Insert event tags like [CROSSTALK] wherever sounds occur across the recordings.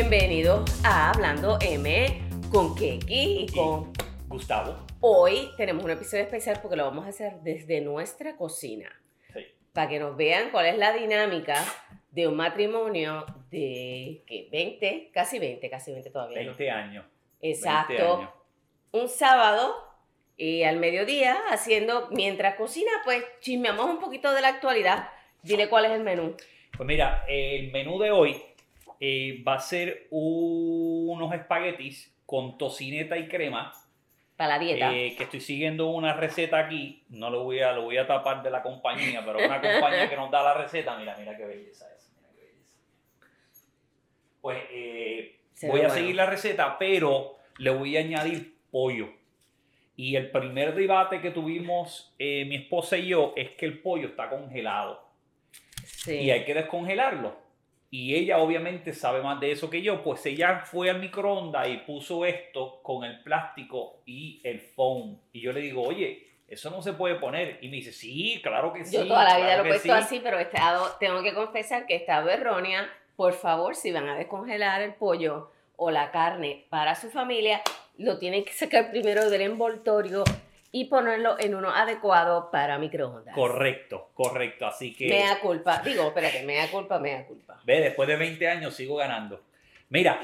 Bienvenidos a Hablando M con Keki y con Gustavo. Hoy tenemos un episodio especial porque lo vamos a hacer desde nuestra cocina. Sí. Para que nos vean cuál es la dinámica de un matrimonio de ¿qué? 20, casi 20, casi 20 todavía. ¿no? 20 años. Exacto. 20 años. Un sábado y al mediodía haciendo, mientras cocina, pues chismeamos un poquito de la actualidad. Dile cuál es el menú. Pues mira, el menú de hoy eh, va a ser unos espaguetis con tocineta y crema. Para la dieta. eh, que estoy siguiendo una receta aquí. No lo voy a, lo voy a tapar de la compañía, pero una compañía que nos da la receta. Mira, mira qué belleza es. Mira qué belleza. Pues eh, voy a bueno. seguir la receta, pero le voy a añadir pollo. Y el primer debate que tuvimos eh, mi esposa y yo es que el pollo está congelado. Sí. y hay que descongelarlo. Y ella obviamente sabe más de eso que yo, pues ella fue al microondas y puso esto con el plástico y el foam. Y yo le digo, oye, eso no se puede poner. Y me dice, sí, claro que sí. Yo toda la vida claro lo he puesto sí". así, pero he estado- tengo que confesar que he estado errónea. Por favor, si van a descongelar el pollo o la carne para su familia, lo tienen que sacar primero del envoltorio y ponerlo en uno adecuado para microondas. Correcto, correcto. Así que, Mea culpa. Digo, espérate, mea culpa, mea culpa. ve, después de 20 años sigo ganando. Mira,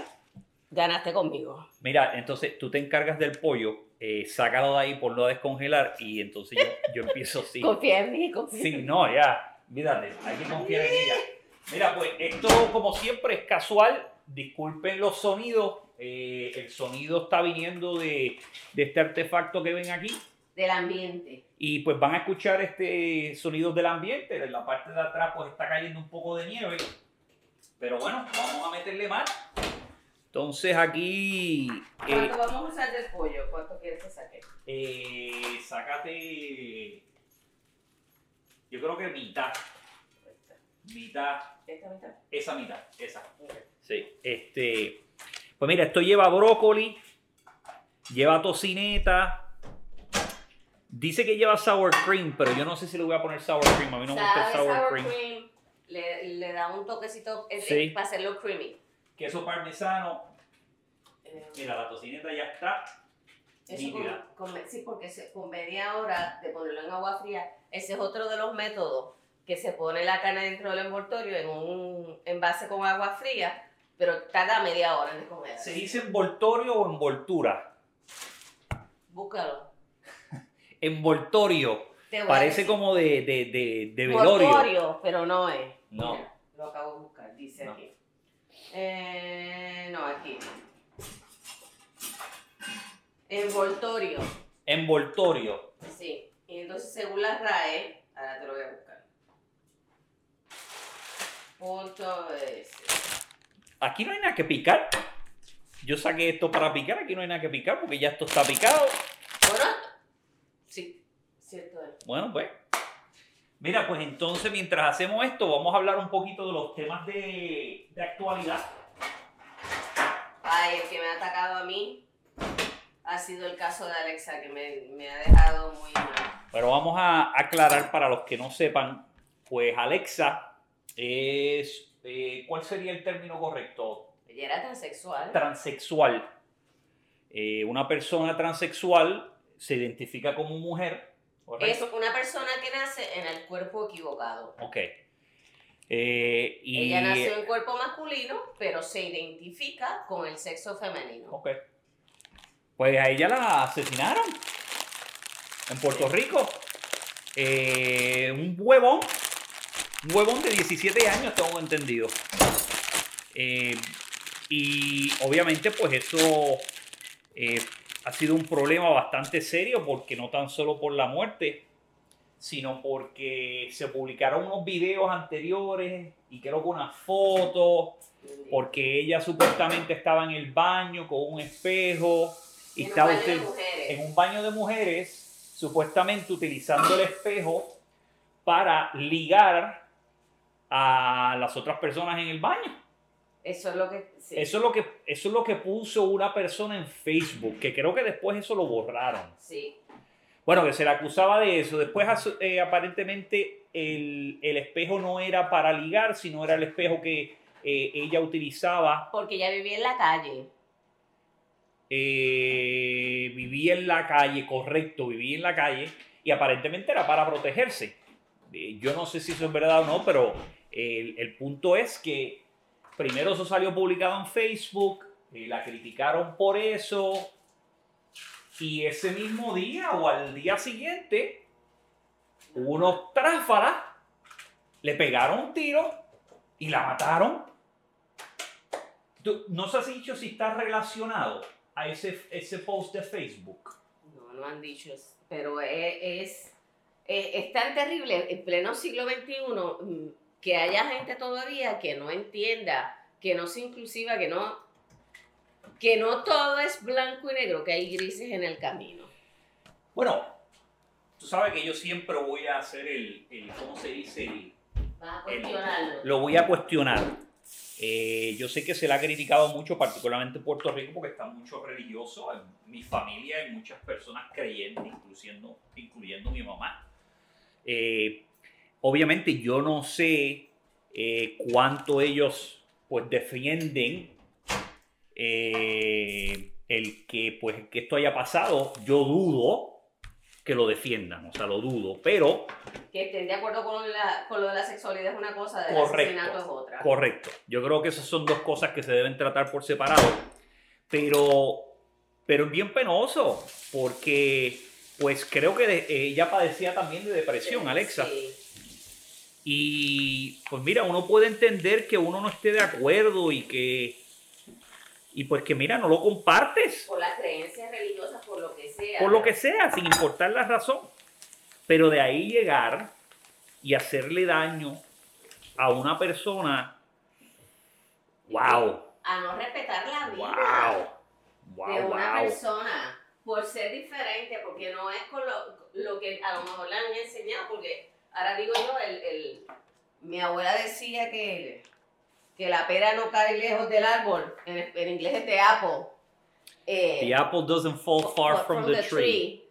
Ganaste conmigo. mira, entonces tú te encargas del pollo, eh, sácalo de ahí, ponlo a descongelar y entonces yo, yo empiezo así. [LAUGHS] Confía en mí, confía en Sí, no, ya, olvídate, hay que confiar en ella. Mira, pues esto como siempre es casual, disculpen los sonidos, eh, el sonido está viniendo de, de este artefacto que ven aquí Del ambiente. y pues van a escuchar este sonido del ambiente, en la parte de atrás pues está cayendo un poco de nieve, pero bueno, vamos a meterle más. Entonces aquí, eh, ¿Cuánto vamos a usar del pollo? ¿Cuánto quieres que saque? eh, sácate, yo creo que mitad, mitad. ¿Esta mitad? Esa mitad, esa. Sí. Este, pues mira, esto lleva brócoli, lleva tocineta. Dice que lleva sour cream, pero yo no sé si le voy a poner sour cream. A mí no me gusta el Sabe, sour, cream. Le, le da un toquecito eh, Sí. para hacerlo creamy. Queso parmesano. Eh, Mira, la tocineta ya está. Eso con, con- sí, porque se- con media hora de ponerlo en agua fría, ese es otro de los métodos que se pone la carne dentro del envoltorio en un envase con agua fría, pero tarda media hora en descongelar. ¿Se dice envoltorio o envoltura? Búscalo. Envoltorio. Parece como de, de, de, de velorio. Mortorio, pero no es. No. Mira, lo acabo de buscar, dice No. aquí. Eh, no, aquí. Envoltorio, Envoltorio. sí. Y entonces, según la RAE, ahora te lo voy a buscar. Punto S. Aquí no hay nada que picar. Yo saqué esto para picar, aquí no hay nada que picar porque ya esto está picado. Bueno, cierto es. Bueno, pues. Mira, pues entonces mientras hacemos esto, vamos a hablar un poquito de los temas de, de actualidad. Ay, el que me ha atacado a mí ha sido el caso de Alexa, que me, me ha dejado muy mal. Pero vamos a aclarar para los que no sepan, pues Alexa es, eh, ¿cuál sería el término correcto? Ella era transexual. Transexual. Eh, una persona transexual se identifica como mujer, Es una persona que nace en el cuerpo equivocado. Ok. Eh, y, Ella nació en cuerpo masculino, pero se identifica con el sexo femenino. Ok. Pues a ella la asesinaron en Puerto Rico. Eh, un huevón, un huevón de 17 años, tengo entendido. Eh, y obviamente pues eso eh, ha sido un problema bastante serio porque no tan solo por la muerte, sino porque se publicaron unos videos anteriores y creo que unas fotos porque ella supuestamente estaba en el baño con un espejo y En estaba usted en un baño de mujeres, supuestamente utilizando el espejo para ligar a las otras personas en el baño. Eso es lo que. sí. Eso es lo que eso es lo que puso una persona en Facebook, que creo que después eso lo borraron. Sí. Bueno, que se le acusaba de eso. Después, eh, aparentemente, el, el espejo no era para ligar, sino era el espejo que eh, ella utilizaba, Porque ella vivía en la calle. eh, vivía en la calle, correcto, vivía en la calle, y aparentemente era para protegerse. Yo no sé si eso es verdad o no, pero el, el punto es que primero eso salió publicado en Facebook, eh, la criticaron por eso, y ese mismo día o al día siguiente, unos tráfalas le pegaron un tiro y la mataron. No se ha dicho si está relacionado a ese, ese post de Facebook. No, no han dicho. Pero es, es, es- es tan terrible en pleno siglo XXI que haya gente todavía que no entienda, que no sea inclusiva, que no, que no todo es blanco y negro, que hay grises en el camino. Bueno, tú sabes que yo siempre voy a hacer el, el ¿cómo se dice? El- Vas a cuestionarlo. lo voy a cuestionar. Eh, yo sé que se le ha criticado mucho, particularmente en Puerto Rico, porque está mucho religioso. En mi familia hay muchas personas creyentes, incluyendo, incluyendo mi mamá. Eh, obviamente yo no sé eh, cuánto ellos pues defienden eh, el que pues que esto haya pasado. Yo dudo que lo defiendan, o sea, lo dudo, pero Que estén de acuerdo con, la, con lo de la sexualidad es una cosa, del Correcto. asesinato es otra. Correcto. Yo creo que esas son dos cosas que se deben tratar por separado. Pero, pero es bien penoso, porque pues creo que de- ella padecía también de depresión, Alexa. Sí. Y pues mira, uno puede entender que uno no esté de acuerdo y que, y pues que mira, no lo compartes. Por las creencias religiosas, por lo que sea. por lo que sea, sin importar la razón. Pero de ahí llegar y hacerle daño a una persona, wow, A no respetar la vida. wow, de wow, una wow. persona por ser diferente, porque no es con lo, lo que a lo mejor le han enseñado, porque ahora digo yo, el, el- mi abuela decía que, que la pera no cae lejos del árbol, en, en inglés es de apple. Eh, The apple doesn't fall far from the tree.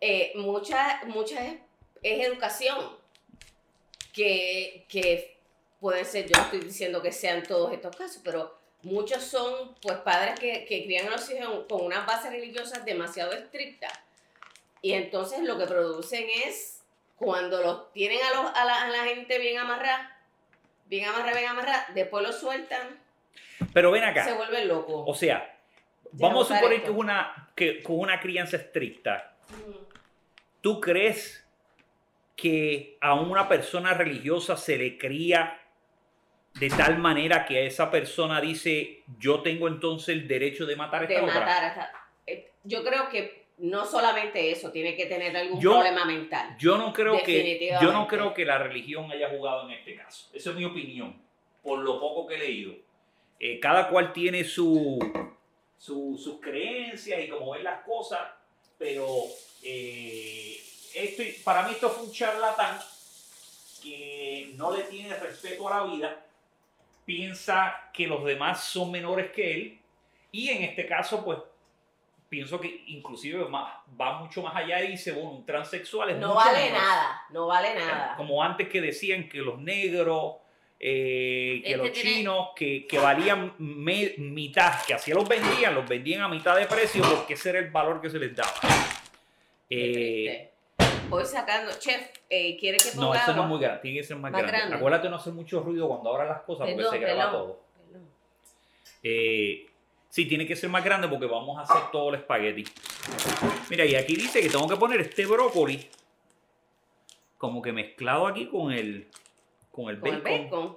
Eh, mucha, mucha es, es educación que, que pueden ser, yo no estoy diciendo que sean todos estos casos, pero muchos son pues padres que, que crían a los hijos con unas bases religiosas demasiado estrictas. Y entonces lo que producen es, cuando los tienen a, los, a, la, a la gente bien amarrada, bien amarrada, bien amarrada, después los sueltan, Pero ven se acá, vuelven locos. o sea, Ya vamos a suponer esto. que, es una, que con una crianza estricta, Ujú. ¿tú crees que a una persona religiosa se le cría de tal manera que a esa persona dice, yo tengo entonces el derecho de matar a esta de otra? matar hasta- eh, Yo creo que no solamente eso, tiene que tener algún Yo- problema mental. Yo no creo que yo no creo que la religión haya jugado en este caso. Esa es mi opinión, por lo poco que he leído. Eh, cada cual tiene su, su- sus creencias y cómo ven las cosas, pero eh, esto, para mí esto fue un charlatán que no le tiene respeto a la vida, piensa que los demás son menores que él y en este caso pues pienso que inclusive más- va mucho más allá y dice, bueno, un transexual es No vale menos. nada, no vale nada. Como antes que decían que los negros, eh, que Este los tiene- chinos, que, que valían me- mitad, que así los vendían, los vendían a mitad de precio porque ese era el valor que se les daba. Eh. Voy sacando, chef, eh, ¿quiere que ponga no, eso no es muy grande, tiene que ser más, Más grande. grande. Acuérdate no hacer mucho ruido cuando abras las cosas porque Perdón, se graba perdón. todo. Perdón. Eh, sí, tiene que ser más grande porque vamos a hacer todo el espagueti. Mira, y aquí dice que tengo que poner este brócoli como que mezclado aquí con el, con el Con el bacon. bacon.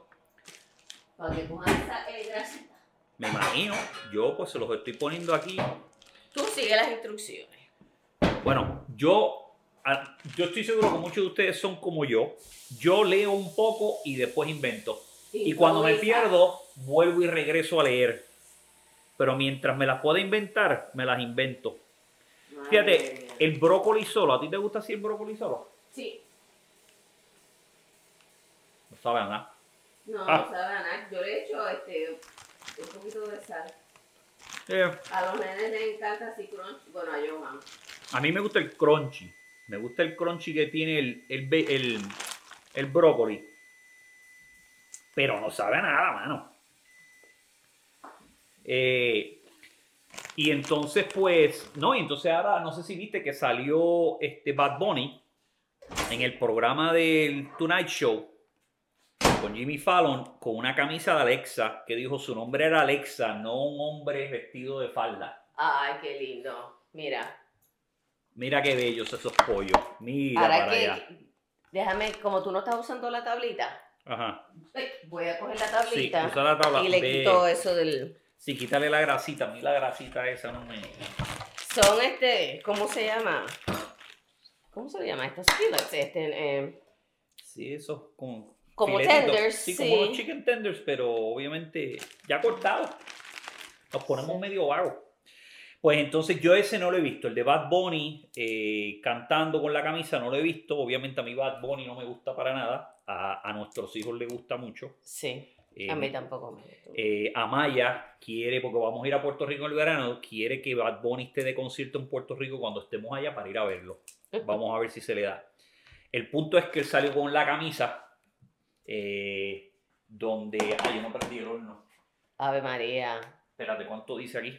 Para que coja esa eh, grasita. Me imagino. Yo pues se los estoy poniendo aquí. Tú sigue las instrucciones. Bueno, yo, yo estoy seguro que muchos de ustedes son como yo. Yo leo un poco y después invento. Y cuando me pierdo, vuelvo y regreso a leer. Pero mientras me las pueda inventar, me las invento. Madre Fíjate, mía. el brócoli solo, ¿a ti te gusta así el brócoli solo? Sí, No sabe a nada. no, Ah. no sabe a nada. Yo le he hecho este, un poquito de sal. Eh, A los nenes les encanta así crunch. Bueno, a Johan. a mí me gusta el crunchy. Me gusta el crunchy que tiene el, el, el, el brócoli. Pero no sabe a nada, mano. Eh, y entonces, pues, no, y entonces ahora, no sé si viste que salió este Bad Bunny en el programa del Tonight Show con Jimmy Fallon con una camisa de Alexa que dijo su nombre era Alexa, no un hombre vestido de falda. Ay, qué lindo. Mira. Mira qué bellos esos pollos. Mira Ahora para que, allá. déjame, como tú no estás usando la tablita, Ajá. [LAUGHS] voy a coger la Sí, tablita usa la tabla. y le quito eso del... Sí, quítale la grasita. A mí la grasita esa no me. Son este, ¿cómo se llama? ¿Cómo se le llama? Estos fillets, este, eh, Sí, esos como. Como filetitos. tenders, Sí, sí. como los chicken tenders, pero obviamente ya cortados. Los ponemos Sí. medio vagos. Pues entonces yo ese no lo he visto. El de Bad Bunny eh, cantando con la camisa no lo he visto. Obviamente a mí Bad Bunny no me gusta para nada. A, a nuestros hijos les gusta mucho. sí, Eh, a mí tampoco me eh, Amaya quiere, porque vamos a ir a Puerto Rico en el verano, quiere que Bad Bunny esté de concierto en Puerto Rico cuando estemos allá para ir a verlo. Vamos a ver si se le da. El punto es que él salió con la camisa eh, donde... Ay, yo no perdí el horno. Ave María, Espérate, ¿cuánto dice aquí?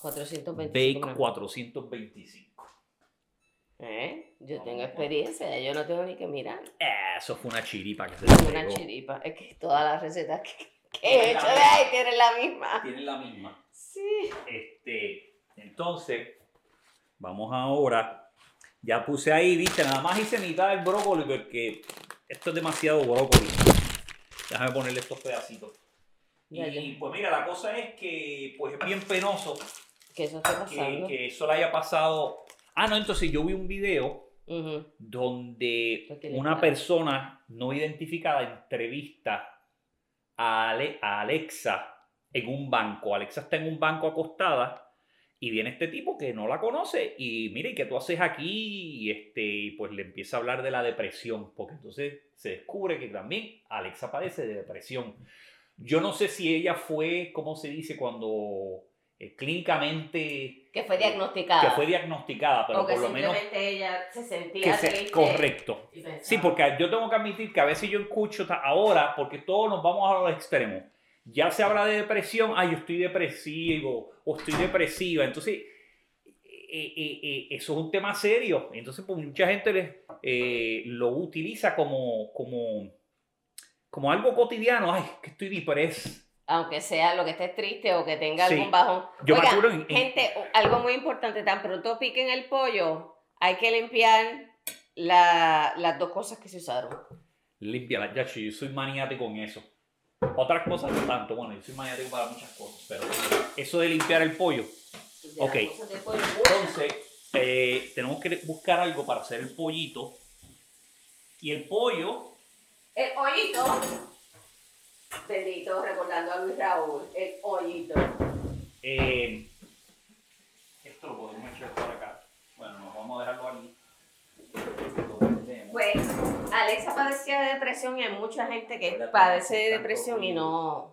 425. Bake gramos. 425. ¿Eh? Yo tengo experiencia, yo no tengo ni que mirar. Eso fue una chiripa que se le una pegó. chiripa. Es que todas las recetas que, que he hecho de ahí tienen la misma. Tienen la misma. Sí. Este, entonces, vamos ahora. Ya puse ahí, viste, nada más hice mitad del brócoli porque esto es demasiado brócoli. Déjame ponerle estos pedacitos. Ya, Y pues mira, la cosa es que pues es bien penoso Que eso que, pasando. que eso le haya pasado. Ah, no, entonces yo vi un video donde una persona no identificada entrevista a, Ale- a Alexa en un banco. Alexa está en un banco acostada y viene este tipo que no la conoce y mire, ¿y ¿qué tú haces aquí? Y este, y pues le empieza a hablar de la depresión, porque entonces se descubre que también Alexa padece de depresión. Yo no sé si ella fue, ¿cómo se dice? Cuando eh, clínicamente Que fue diagnosticada. que fue diagnosticada, pero o que por lo menos ella se que sentía se- triste correcto. y Sí, porque yo tengo que admitir que a veces yo escucho ahora, porque todos nos vamos a los extremos. Ya se habla de depresión, ay, yo estoy depresivo o estoy depresiva. Entonces, eh, eh, eh, eso es un tema serio. Entonces, pues mucha gente le- eh, lo utiliza como, como, como algo cotidiano. Ay, que estoy depresivo. Aunque sea lo que estés triste o que tenga Sí. algún bajón. Yo me Oiga, acuerdo en- en- gente, algo muy importante, tan pronto piquen el pollo, hay que limpiar la- las dos cosas que se usaron. Límpiala, ya, yo soy maniático con eso. Otras cosas no tanto, bueno, yo soy maniático para muchas cosas, pero eso de limpiar el pollo. De Ok. pollo. Entonces, eh, tenemos que buscar algo para hacer el pollito. Y el pollo, El hoyito. Bendito, recordando a Luis Raúl. El hoyito. eh, esto lo podemos echar por acá. Bueno, nos vamos a dejarlo aquí. Pues Alexa padecía de depresión y hay mucha gente que padece de depresión y no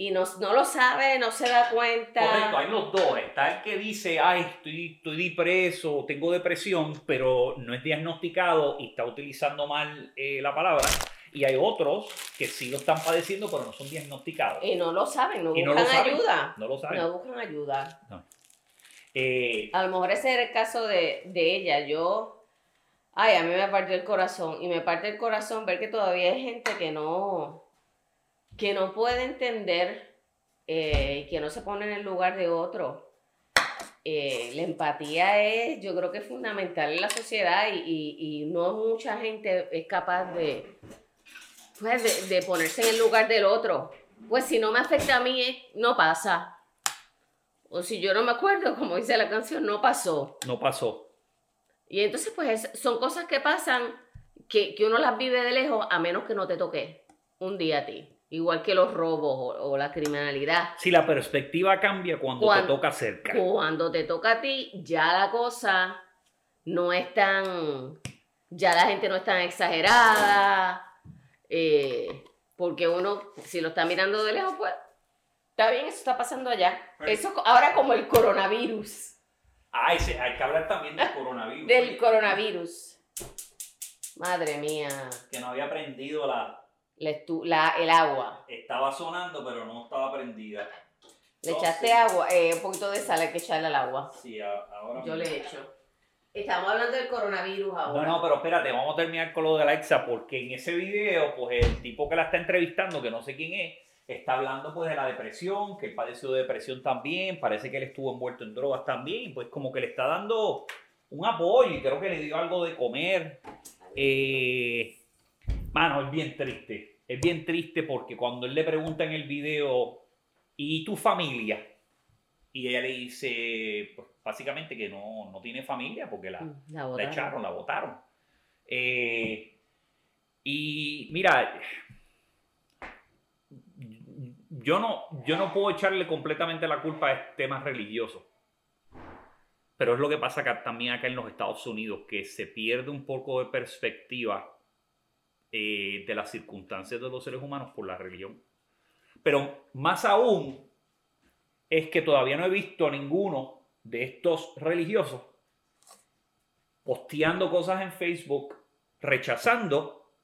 y no, no lo sabe, no se da cuenta. Correcto, hay los dos. Está el que dice, ay, estoy, estoy depreso, tengo depresión, pero no es diagnosticado y está utilizando mal eh, la palabra. Y hay otros que sí lo están padeciendo, pero no son diagnosticados. Y no lo saben, no Y buscan saben. ayuda. No lo saben. No buscan ayuda. Eh, A lo mejor ese era el caso de, de ella. Yo, ay, a mí me partió el corazón. Y me parte el corazón ver que todavía hay gente que no, que no puede entender eh, y que no se pone en el lugar de otro. Eh, la empatía es, yo creo que es fundamental en la sociedad y, y- y no mucha gente es capaz de, pues, de, de ponerse en el lugar del otro. Pues si no me afecta a mí, eh, no pasa. O si yo no me acuerdo, [LAUGHS] como dice la canción, no pasó. no pasó. Y entonces, pues es- son cosas que pasan que, que uno las vive de lejos a menos que no te toque un día a ti. Igual que los robos o, o la criminalidad. Si la perspectiva cambia cuando, Cuando- te toca cerca. Cuando te toca a ti, ya la cosa no es tan. Ya la gente no es tan exagerada. Eh, porque uno, si lo está mirando de lejos, pues. Está bien, eso está pasando allá. Eso ahora como el coronavirus. Ah, ese- hay que hablar también del coronavirus. Del coronavirus. Madre mía. Que no había prendido la... La estu- la- el agua. Estaba sonando, pero no estaba prendida. Le echaste agua, eh, un poquito de sal, hay que echarle al agua. Sí, a- ahora Yo mismo. le he hecho. Estamos hablando del coronavirus No, ahora. no, pero espérate, vamos a terminar con lo de Alexa, porque en ese video, pues el tipo que la está entrevistando, que no sé quién es, está hablando pues de la depresión, que él padeció de depresión también, parece que él estuvo envuelto en drogas también, pues como que le está dando un apoyo y creo que le dio algo de comer. Eh, mano, es bien triste, es bien triste porque cuando él le pregunta en el video, ¿y tu familia? Y ella le dice, pues básicamente que no, no tiene familia porque la, La la echaron, la votaron. Eh, y mira, yo no, yo no puedo echarle completamente la culpa a este tema religioso. Pero es lo que pasa acá, también acá en los Estados Unidos, que se pierde un poco de perspectiva eh, de las circunstancias de los seres humanos por la religión. Pero más aún es que todavía no he visto a ninguno de estos religiosos posteando cosas en Facebook rechazando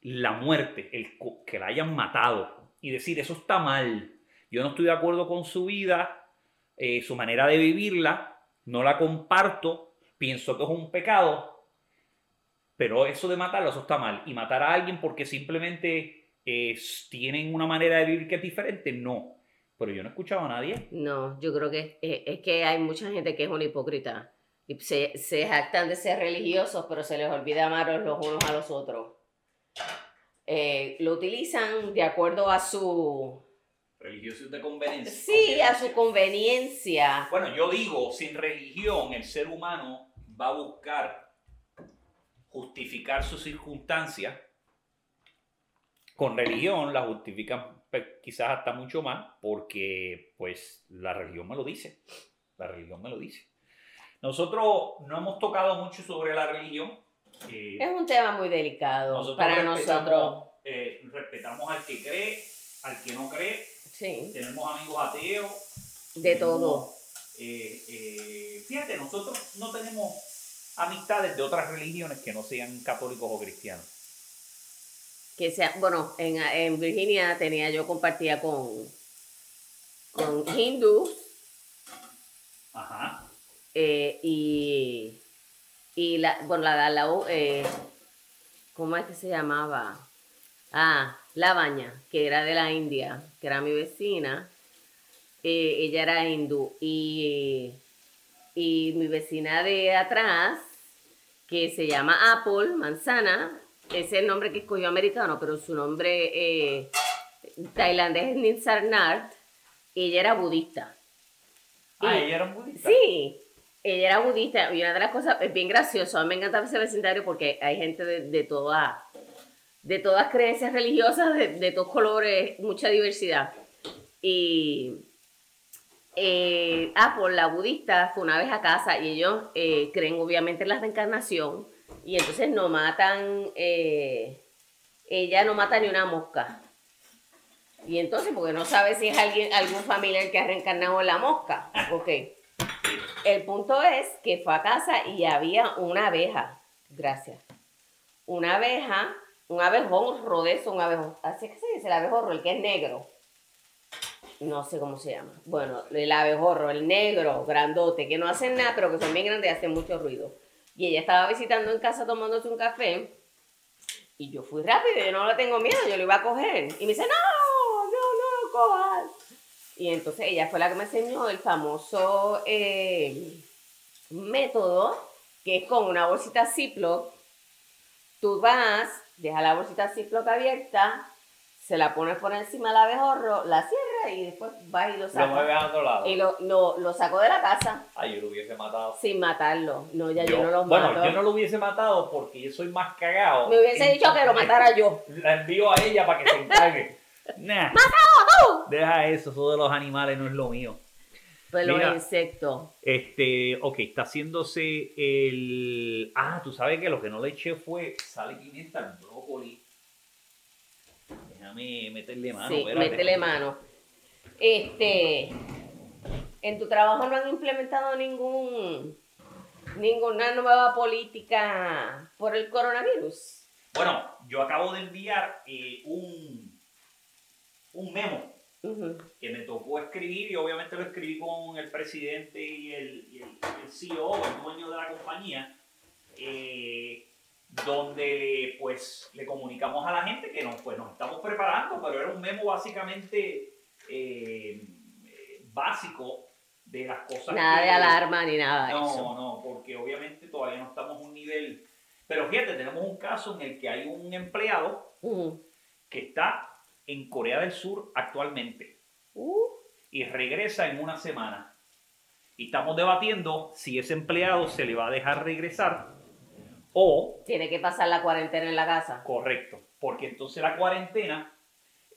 la muerte, el que la hayan matado y decir eso está mal. Yo no estoy de acuerdo con su vida, eh, su manera de vivirla, no la comparto, pienso que es un pecado, pero eso de matarlo, eso está mal. Y matar a alguien porque simplemente tienen una manera de vivir que es diferente, no. Pero yo no he escuchado a nadie. No, yo creo que es, es que hay mucha gente que es una hipócrita. Y se, se jactan de ser religiosos, pero se les olvida amar los unos a los otros. Eh, lo utilizan de acuerdo a su... Religiosos de conveniencia. Sí, a su conveniencia. Bueno, yo digo, sin religión el ser humano va a buscar justificar sus circunstancias. Con religión la justifican quizás hasta mucho más porque pues la religión me lo dice. La religión me lo dice. Nosotros no hemos tocado mucho sobre la religión. eh, Es un tema muy delicado nosotros para nosotros. eh, respetamos al que cree, al que no cree. Sí, Tenemos amigos ateos. de todo. Eh, eh, fíjate, nosotros no tenemos amistades de otras religiones que no sean católicos o cristianos. Que sea, bueno, en, en Virginia tenía yo compartía con, con hindús Ajá. eh, y, y la, bueno, la, la, eh, ¿cómo es que se llamaba? Ah, La Baña, que era de la India, que era mi vecina. Eh, ella era hindú y, y mi vecina de atrás, que se llama Apple, manzana, ese es el nombre que escogió americano, pero su nombre eh, tailandés es Ninsarnart, ella era budista. Ah, Y- ella era un budista. Sí, ella era budista y una de las cosas es bien gracioso, a mí me encanta ese vecindario porque hay gente de, de todas de todas creencias religiosas, de, de todos colores, mucha diversidad. Y eh, Apple, la budista, fue una vez a casa y ellos eh, creen obviamente en la reencarnación y entonces no matan, eh, ella no mata ni una mosca. Y entonces, porque no sabe si es alguien, algún familiar que ha reencarnado en la mosca. Ok. El punto es que fue a casa y había una abeja. Gracias. Una abeja, un abejón rodezo, un abejón. Así que se dice el abejorro, el que es negro. No sé cómo se llama. Bueno, el abejorro, el negro, grandote, que no hacen nada, pero que son bien grandes y hacen mucho ruido. Y ella estaba visitando en casa tomándose un café. Y yo fui rápido, yo no le tengo miedo, yo lo iba a coger. Y me dice, no, no, no cojas. Y entonces ella fue la que me enseñó el famoso eh, método, que es con una bolsita Ziploc. Tú vas, dejas la bolsita Ziploc abierta, se la pones por encima del abejorro, la cierras y después vas y lo sacas. a otro lado. Y lo, lo, lo sacó de la casa Ay, yo lo hubiese matado. sin matarlo. No, ya yo, Yo- no lo bueno, mato. yo no lo hubiese matado porque yo soy más cagado. Me hubiese dicho que lo matara yo. [LAUGHS] La envío a ella para que se encargue. [LAUGHS] nah. Deja eso, eso de los animales no es lo mío. Pues los insectos. Este, ok, está haciéndose el. Ah, tú sabes que lo que no le eché fue sal y pimienta al brócoli. Déjame meterle mano. sí, métele mano. Este, en tu trabajo no han implementado ningún ninguna nueva política por el coronavirus. Bueno, yo acabo de enviar eh, un, un memo que me tocó escribir y obviamente lo escribí con el presidente y el, y el- el CEO, el dueño de la compañía, eh, donde pues le comunicamos a la gente que nos, pues, nos estamos preparando, pero era un memo básicamente eh, básico de las cosas. Nada que- de alarma ni nada de No, eso. no, porque obviamente todavía no estamos a un nivel... Pero fíjate, tenemos un caso en el que hay un empleado que está en Corea del Sur actualmente Uh, y regresa en una semana. Y estamos debatiendo si ese empleado se le va a dejar regresar o, tiene que pasar la cuarentena en la casa. correcto, porque entonces la cuarentena,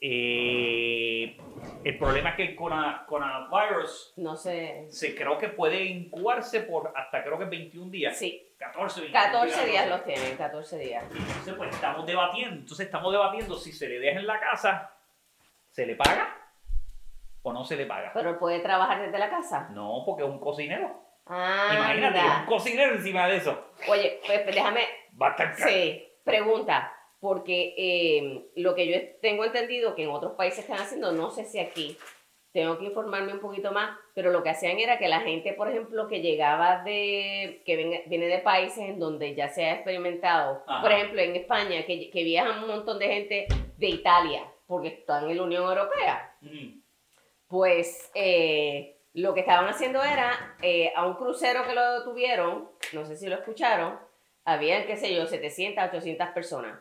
eh, el problema es que el corona- coronavirus No sé. se creo que puede incubarse por hasta creo que 21 días. Sí, 14, 21 14 días no los tienen, 14 días. Entonces, pues estamos debatiendo. Entonces, estamos debatiendo si se le deja en la casa, ¿se le paga o no se le paga? Pero puede trabajar desde la casa. No, porque es un cocinero. Ah, Imagínate, anda. un cocinero encima de eso. Oye, pues déjame, Va a estar sí, pregunta, porque eh, lo que yo tengo entendido que en otros países están haciendo, no sé si aquí, tengo que informarme un poquito más, pero lo que hacían era que la gente, por ejemplo, que llegaba de, que ven- viene de países en donde ya se ha experimentado, Ajá. por ejemplo, en España, que, que viajan un montón de gente de Italia, porque están en la Unión Europea, Mm. pues eh, lo que estaban haciendo era, eh, a un crucero que lo tuvieron, no sé si lo escucharon, habían, qué sé yo, 700, 800 personas.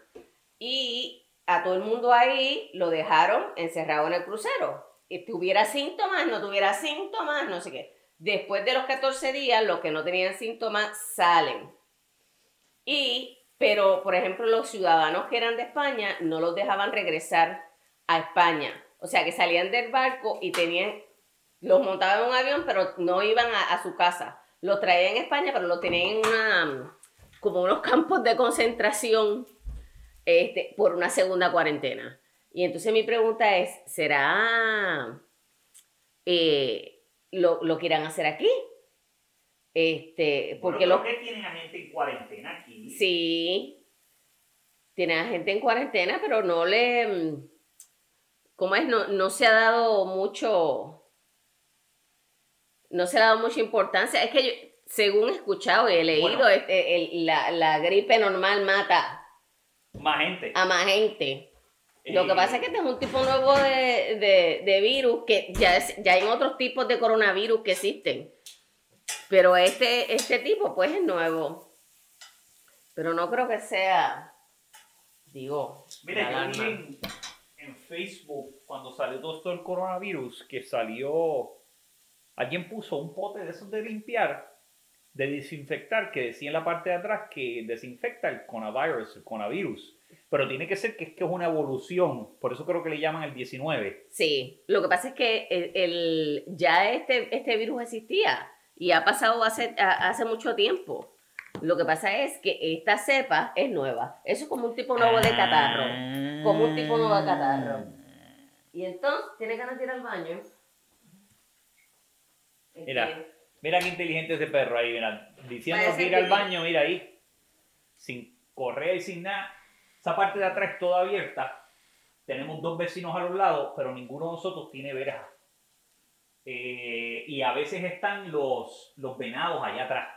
Y a todo el mundo ahí lo dejaron encerrado en el crucero. Y tuviera síntomas, no tuviera síntomas, no sé qué. Después de los 14 días, los que no tenían síntomas salen. Y, pero, por ejemplo, los ciudadanos que eran de España no los dejaban regresar a España. O sea, que salían del barco y tenían, los montaban en un avión, pero no iban a, a su casa. Los traían en España, pero los tenían en una, como unos campos de concentración este, por una segunda cuarentena. Y entonces mi pregunta es, ¿será eh, lo, lo que irán a hacer aquí? Este, porque Bueno, creo que tienen a gente en cuarentena aquí. Sí. Tiene a gente en cuarentena, pero no le. mm, ¿Cómo es? No, no se ha dado mucho. No se ha dado mucha importancia. Es que yo, según he escuchado y he leído, Bueno. este, el- la, la gripe normal mata Más gente. a más gente. Lo que Eh, pasa es que este es un tipo nuevo de, de- de virus que ya, es- ya hay otros tipos de coronavirus que existen. Pero este, este tipo, pues, es nuevo. Pero no creo que sea, digo, Mira, yo vi en Facebook cuando salió todo esto del coronavirus que salió. Alguien puso un pote de esos de limpiar, de desinfectar, que decía en la parte de atrás que desinfecta el coronavirus, el coronavirus. Pero tiene que ser que es que es una evolución. Por eso creo que le llaman el 19. Sí, lo que pasa es que el, el- ya este, este virus existía y ha pasado hace, a- hace mucho tiempo. Lo que pasa es que esta cepa es nueva. Eso es como un tipo nuevo de catarro. Como un tipo nuevo de catarro. Y entonces, ¿tiene ganas de ir al baño? Mira. Este, Mira qué inteligente ese perro ahí, mira. Diciendo que ir al baño, mira ahí. Sin correr y sin nada. Esa parte de atrás es toda abierta. Tenemos dos vecinos a los lados, pero ninguno de nosotros tiene verja. Eh, y a veces están los, los venados allá atrás.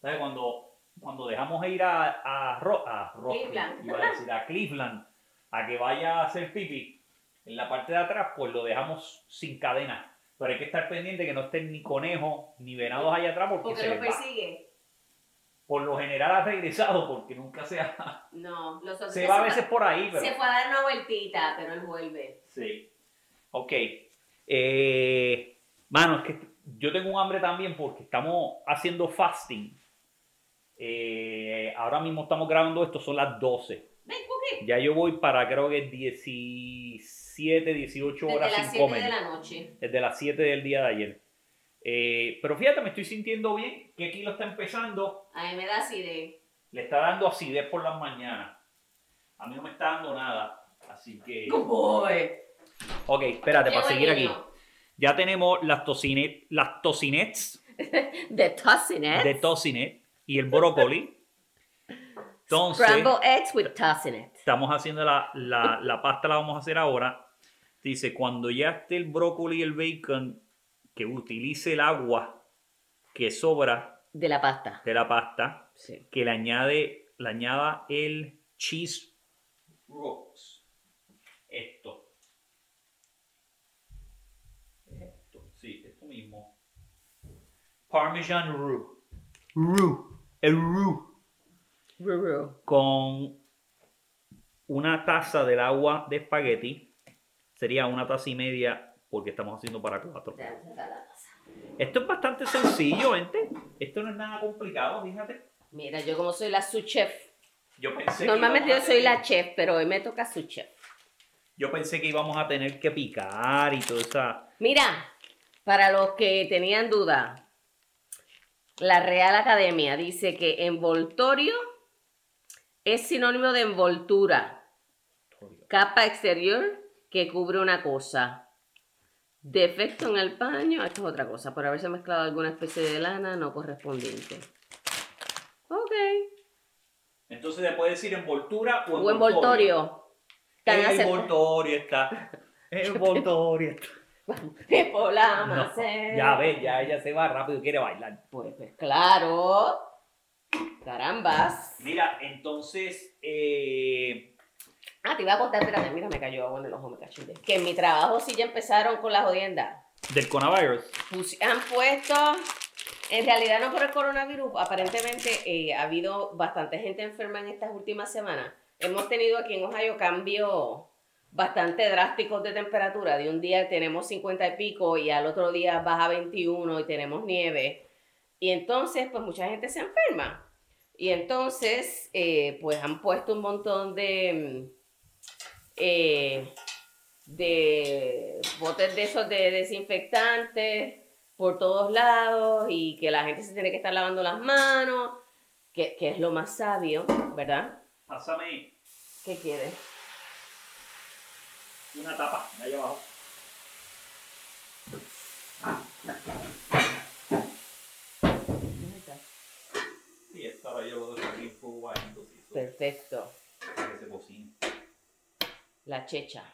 ¿Sabes? Cuando, cuando dejamos ir a, a, Ro- a Rocky, Cleveland. iba a decir, a Cleveland, a que vaya a hacer pipi, en la parte de atrás, pues lo dejamos sin cadena. Pero hay que estar pendiente que no estén ni conejos ni venados allá atrás porque, ¿Porque se lo les va. persigue? Por lo general ha regresado porque nunca se ha... No, los Se va a veces por ahí, pero... Se fue a dar una vueltita, pero él vuelve. Sí. Ok. Eh, mano, es que yo tengo un hambre también porque estamos haciendo fasting. Eh, ahora mismo estamos grabando esto, son las 12. Ven, Cookie. Ya yo voy para creo que 17, 18 Desde horas las sin 7 comer. de la noche. Desde las 7 del día de ayer. Eh, pero fíjate, me estoy sintiendo bien. Que aquí lo está empezando. A mí me da así de... Le está dando acidez por las mañanas. A mí no me está dando nada. Así que... Boy. Ok, espérate, para seguir aquí. Ya tenemos las, tocinet, las tocinets [LAUGHS] De tocinets. de tocinet y el brócoli. [LAUGHS] Entonces, Scrambled eggs with tocinets. estamos haciendo la, la, la pasta, la vamos a hacer ahora. Dice, cuando ya esté el brócoli y el bacon, que utilice el agua que sobra De la pasta. de la pasta, Sí. que le añade, le añada el cheese rocks. Esto. Esto, sí, esto mismo. Parmesan roux. Roux. El roux. Ruru. Con una taza del agua de espagueti. Sería una taza y media porque estamos haciendo para cuatro. Esto es bastante sencillo, gente. Esto no es nada complicado, fíjate. Mira, yo como soy la su chef. Yo pensé que Normalmente yo soy la chef, pero hoy me toca su chef. Yo pensé que íbamos a tener que picar y toda esa. Mira, para los que tenían duda, la Real Academia dice que envoltorio es sinónimo de envoltura, capa exterior que cubre una cosa. Defecto en el paño, esto es otra cosa, por haberse mezclado alguna especie de lana no correspondiente. Ok. Entonces le puede decir envoltura o O envoltorio. Envoltorio está. Envoltorio está. [LAUGHS] Por la No, ya ves, ya ella se va rápido, quiere bailar. Pues, pues claro. Carambas. Mira, entonces. eh, Ah, te iba a contar, espérate, mira, me cayó agua en el ojo, me caché. Que en mi trabajo sí ya empezaron con la jodienda. del coronavirus. Pus- han puesto, en realidad no por el coronavirus, aparentemente eh, ha habido bastante gente enferma en estas últimas semanas. Hemos tenido aquí en Ohio cambios bastante drásticos de temperatura. De un día tenemos 50 y pico y al otro día baja 21 y tenemos nieve. Y entonces, pues mucha gente se enferma. Y entonces, eh, pues han puesto un montón de... eh, de botes de esos de desinfectantes por todos lados y que la gente se tiene que estar lavando las manos, que, que es lo más sabio, ¿verdad? Pásame ¿Qué quieres? una tapa de allá abajo. Sí, esta aquí un poco bajito, Perfecto, que se. La checha.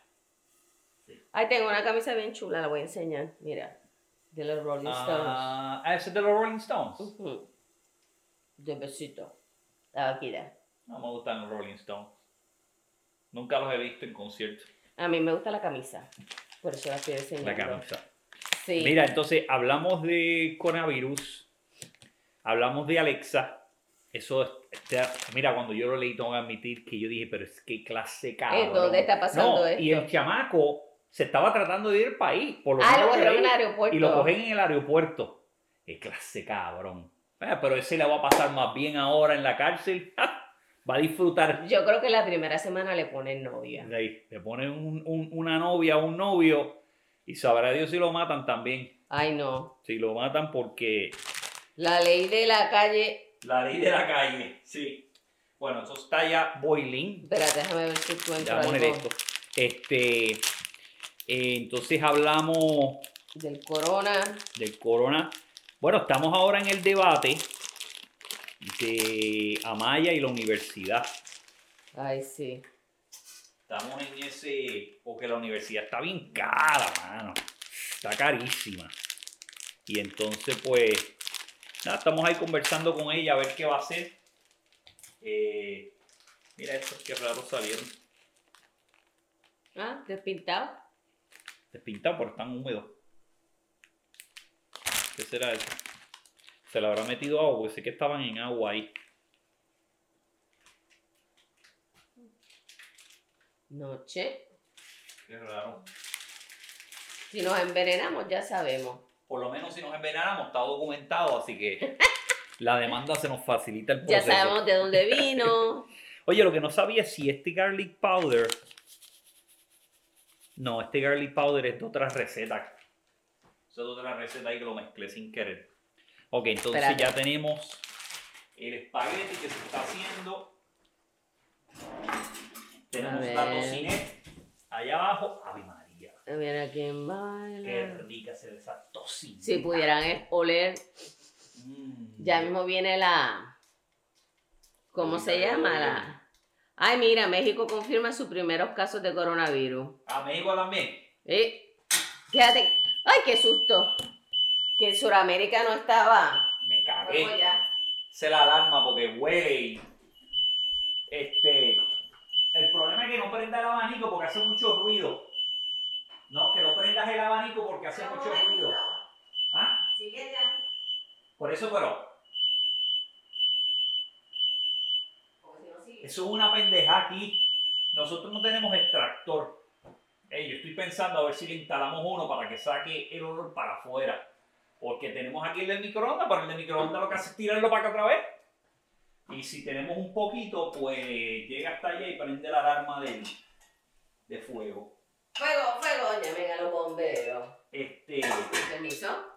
Sí. Ahí tengo una camisa bien chula, la voy a enseñar, mira, de los Rolling Stones. Ah, ese es de los Rolling Stones. De besito. Aquí, da. No me gustan los Rolling Stones. Nunca los he visto en concierto. A mí me gusta la camisa, por eso la estoy enseñando. La camisa. Sí. Mira, entonces hablamos de coronavirus, hablamos de Alexa. Eso, mira, cuando yo lo leí, tengo que admitir que yo dije, pero es que clase cabrón. ¿En dónde está pasando no, esto? Y el chamaco se estaba tratando de ir al país, por lo ah, lo cogieron en el aeropuerto. y lo cogen en el aeropuerto. Es clase cabrón. Ah, pero ese le va a pasar más bien ahora en la cárcel. [LAUGHS] va a disfrutar. Yo creo que la primera semana le ponen novia. Ahí, le ponen un- un- una novia o un novio y sabrá Dios si lo matan también. Ay, no. Si lo matan porque La ley de la calle. La ley de la calle, sí. Bueno, eso está ya boiling. Espérate, déjame ver si encuentro Ya vamos a poner algo esto. Este, eh, entonces hablamos del corona. del corona. Bueno, estamos ahora en el debate de Amaya y la universidad. Ay, sí. Estamos en ese, porque la universidad está bien cara, mano. Está carísima. Y entonces, pues, nada, estamos ahí conversando con ella a ver qué va a hacer. Eh, mira estos que raros salieron. Ah, despintado. Despintados, pero están húmedos. ¿Qué será eso? Se le habrá metido agua, porque sé que estaban en agua ahí. Noche. Qué raro. Si nos envenenamos, ya sabemos. Por lo menos si nos envenenamos, está documentado, así que [LAUGHS] la demanda se nos facilita el Ya proceso. sabemos de dónde vino. [LAUGHS] Oye, lo que no sabía es si este garlic powder. No, este garlic powder es de otra receta. Eso es de otra receta ahí que lo mezclé sin querer. Ok, entonces Espérate. ya tenemos el espagueti que se está haciendo. Tenemos la tocineta allá abajo. Mira quién Qué baila. rica se ve esa tocineta. Si pudieran oler, Mm. ya mismo viene la. ¿Cómo se llama? La. Ay, mira, México confirma sus primeros casos de coronavirus. A México también. Eh, Fíjate. ¡Ay, qué susto! Que en Sudamérica no estaba. Me cagué. Se la alarma porque huele y. Este. El problema es que no prenda el abanico porque hace mucho ruido. No, que no prendas el abanico porque hace mucho ruido. ¿Ah? Sigue ya. Por eso, pero. Porque si no sigue. Eso es una pendeja aquí. Nosotros no tenemos extractor. Yo estoy pensando a ver si le instalamos uno para que saque el olor para afuera. Porque tenemos aquí el del microondas, pero el de microondas lo que hace es tirarlo para acá otra vez. Y si tenemos un poquito, pues llega hasta allá y prende la alarma del, de fuego. Fuego, fuego, llamen a los bomberos. Este. Permiso.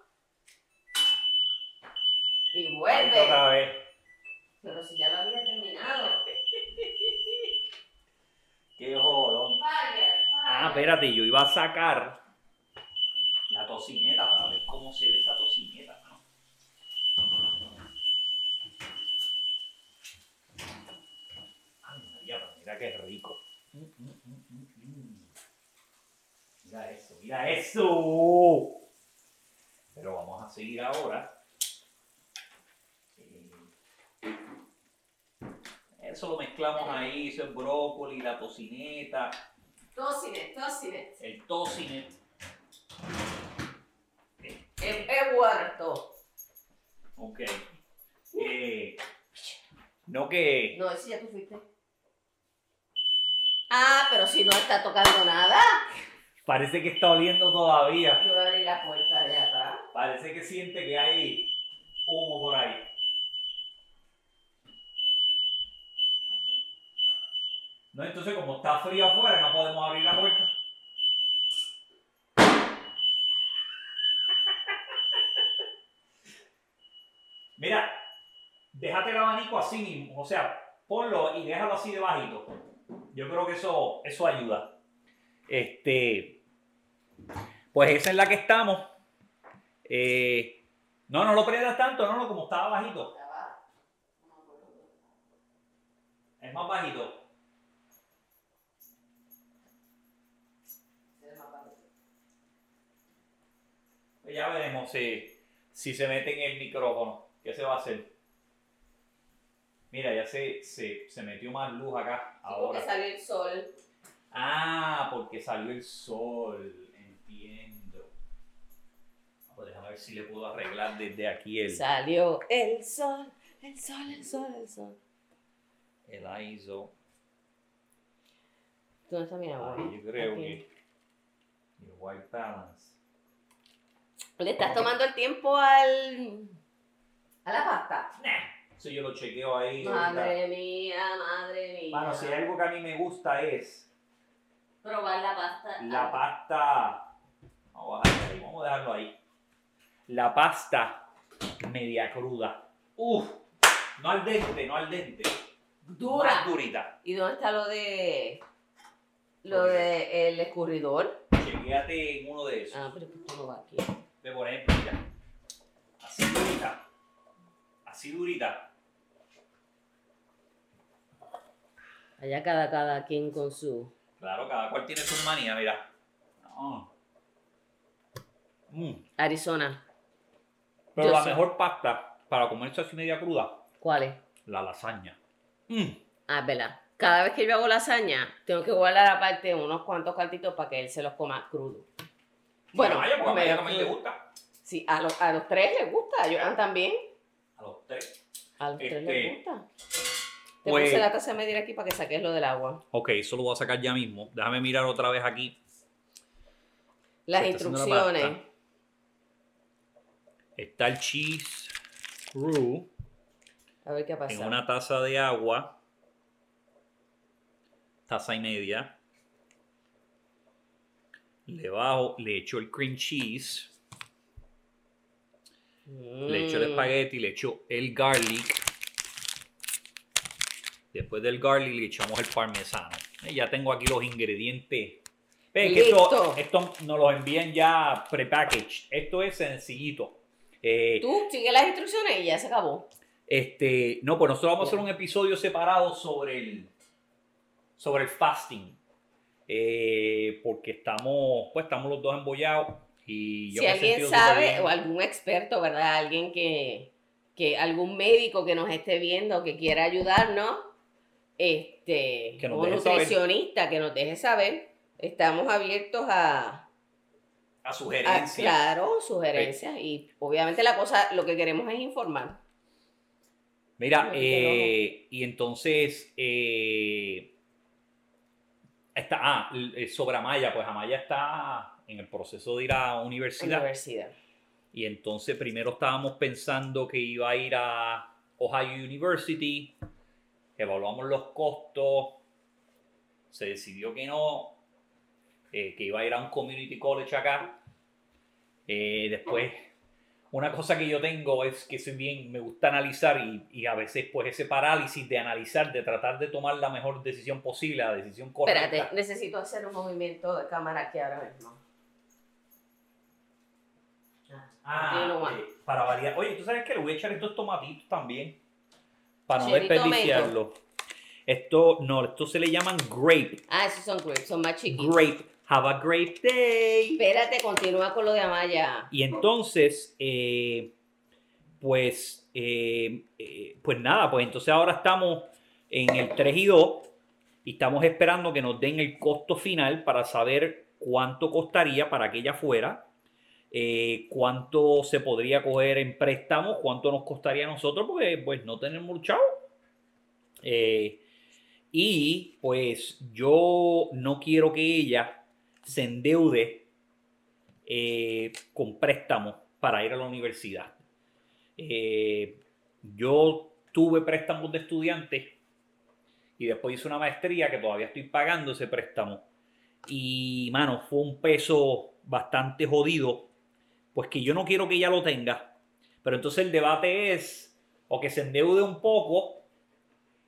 Y vuelve. otra vez. Pero si ya lo había terminado. [LAUGHS] Qué jodón. Fire, fire. Ah, espérate, yo iba a sacar la tocineta para ver cómo se ve esa tocineta, ¿no? Ay, María, mira qué rico. Mm, mm, mm, mm, mm. Mira eso, mira eso. Pero vamos a seguir ahora. Eh, Eso lo mezclamos ahí, eso es brócoli, la tocineta Tocine, tocine. el tocinet. He, he muerto. Ok. Eh, no que. No, ese ya tú fuiste. Ah, pero si no está tocando nada. Parece que está oliendo todavía. Yo voy a abrir la puerta de atrás. Parece que siente que hay humo por ahí. No, entonces como está frío afuera no podemos abrir la puerta. Mira, déjate el abanico así mismo, o sea, ponlo y déjalo así de bajito. Yo creo que eso, eso ayuda. Este, pues esa es la que estamos. Eh, no, no lo prendas tanto, no, no, como estaba bajito. Es más bajito. Pues ya veremos si, si se mete en el micrófono. ¿Qué se va a hacer? Mira, ya se, se, se metió más luz acá Porque ahora. salió el sol. Ah, porque salió el sol. Déjame ver si le puedo arreglar desde aquí el, Salió el sol, el sol, el sol, el sol. el ISO. ¿Dónde está mi agua? Yo creo que el white balance. ¿Le estás tomando el tiempo al. a la pasta? Nah, eso yo lo chequeo ahí. Madre mía, madre mía. Mano, si hay algo que a mí me gusta es Probar la pasta. la pasta. Vamos a, dejarlo ahí, vamos a dejarlo ahí. La pasta media cruda. Uf, no al dente, no al dente. Dura. Más durita. ¿Y dónde está lo de. lo de el escurridor? Chequéate en uno de esos. Ah, pero esto no va aquí. Ve por ejemplo, mira. Así durita. Así durita. Allá cada, cada quien con su. Claro, cada cual tiene su manía, mira. No. Mm. Arizona. Pero Yo la sé. mejor pasta para comerse así media cruda, ¿Cuál es? la lasaña. Mm. Ah, es verdad. Cada vez que yo hago lasaña, tengo que guardar aparte unos cuantos cartitos para que él se los coma crudo. Bueno, Vaya, porque a me- Maya también le gusta. Sí, a los, a los tres les gusta, a Joan también. A los tres. A los tres Este, les gusta. Te pues- puse la taza de medir aquí para que saques lo del agua. Ok, eso lo voy a sacar ya mismo. Déjame mirar otra vez aquí. Las Se está haciendo la instrucciones. pasta. Está el cheese roux A ver qué pasa. en una taza de agua. Taza y media. Le bajo, le echo el cream cheese. Le echo el Mm. espagueti, le echo el garlic. Después del garlic le echamos el parmesano. Eh, Ya tengo aquí los ingredientes. Que esto, esto nos lo envían ya prepackaged. Esto es sencillito. Eh, Tú sigue las instrucciones y ya se acabó. este, no, pues nosotros vamos a hacer un episodio separado sobre el, sobre el fasting. eh, porque estamos, pues estamos los dos embollados y yo si me alguien sabe, o algún experto, ¿verdad? Alguien que, que, algún médico que nos esté viendo, que quiera ayudarnos, este, Que nos o deje saber. nutricionista, que nos deje saber, estamos abiertos a, a a- sugerencias. claro, sugerencias, y obviamente la cosa, lo que queremos es informar. Mira, eh, y entonces eh, está, ah, eh, sobre Amaya, pues Amaya está en el proceso de ir a universidad. Universidad. Y entonces primero estábamos pensando que iba a ir a Ohio University, evaluamos los costos, se decidió que no, eh, que iba a ir a un community college acá. Eh, después, una cosa que yo tengo es que soy bien, me gusta analizar y, y a veces pues ese parálisis de analizar, de tratar de tomar la mejor decisión posible, la decisión correcta. Espérate, necesito hacer un movimiento de cámara aquí ahora mismo. Ah, Continúa. eh, para variar. Oye, ¿tú sabes que le voy a echar estos tomatitos también? Para no desperdiciarlo. Esto, no, esto se le llaman grape. Ah, esos son grapes, son más chiquitos. Grape. Have a grape day. Espérate, continúa con lo de Amaya. Y entonces, eh, pues, eh, eh, pues nada, pues entonces ahora estamos en el 3 y 2 y estamos esperando que nos den el costo final para saber cuánto costaría para que ella fuera, cuánto se podría coger en préstamos, cuánto nos costaría a nosotros, porque pues no tenemos chavo. Y pues yo no quiero que ella se endeude eh, con préstamos para ir a la universidad. Eh, yo tuve préstamos de estudiante y después hice una maestría que todavía estoy pagando ese préstamo. Y, mano, fue un peso bastante jodido, pues que yo no quiero que ella lo tenga. Pero entonces el debate es o que se endeude un poco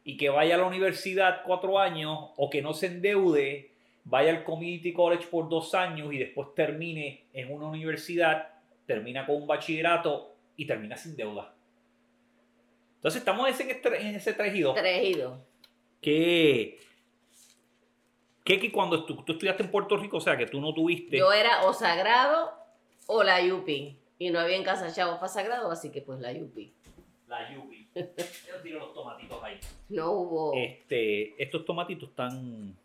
y que vaya a la universidad cuatro años, o que no se endeude, vaya al community college por dos años y después termine en una universidad, termina con un bachillerato y termina sin deuda. Entonces estamos en ese, en ese 3 y 2. Tres y dos. Que, que, que cuando tú, tú estudiaste en Puerto Rico, o sea, que tú no tuviste... Yo era o Sagrado o la Yupi. Y no había en casa chavos para Sagrado, así que pues la Yupi. La Yubi. [LAUGHS] Yo tiro los tomatitos ahí. No hubo Este, estos tomatitos están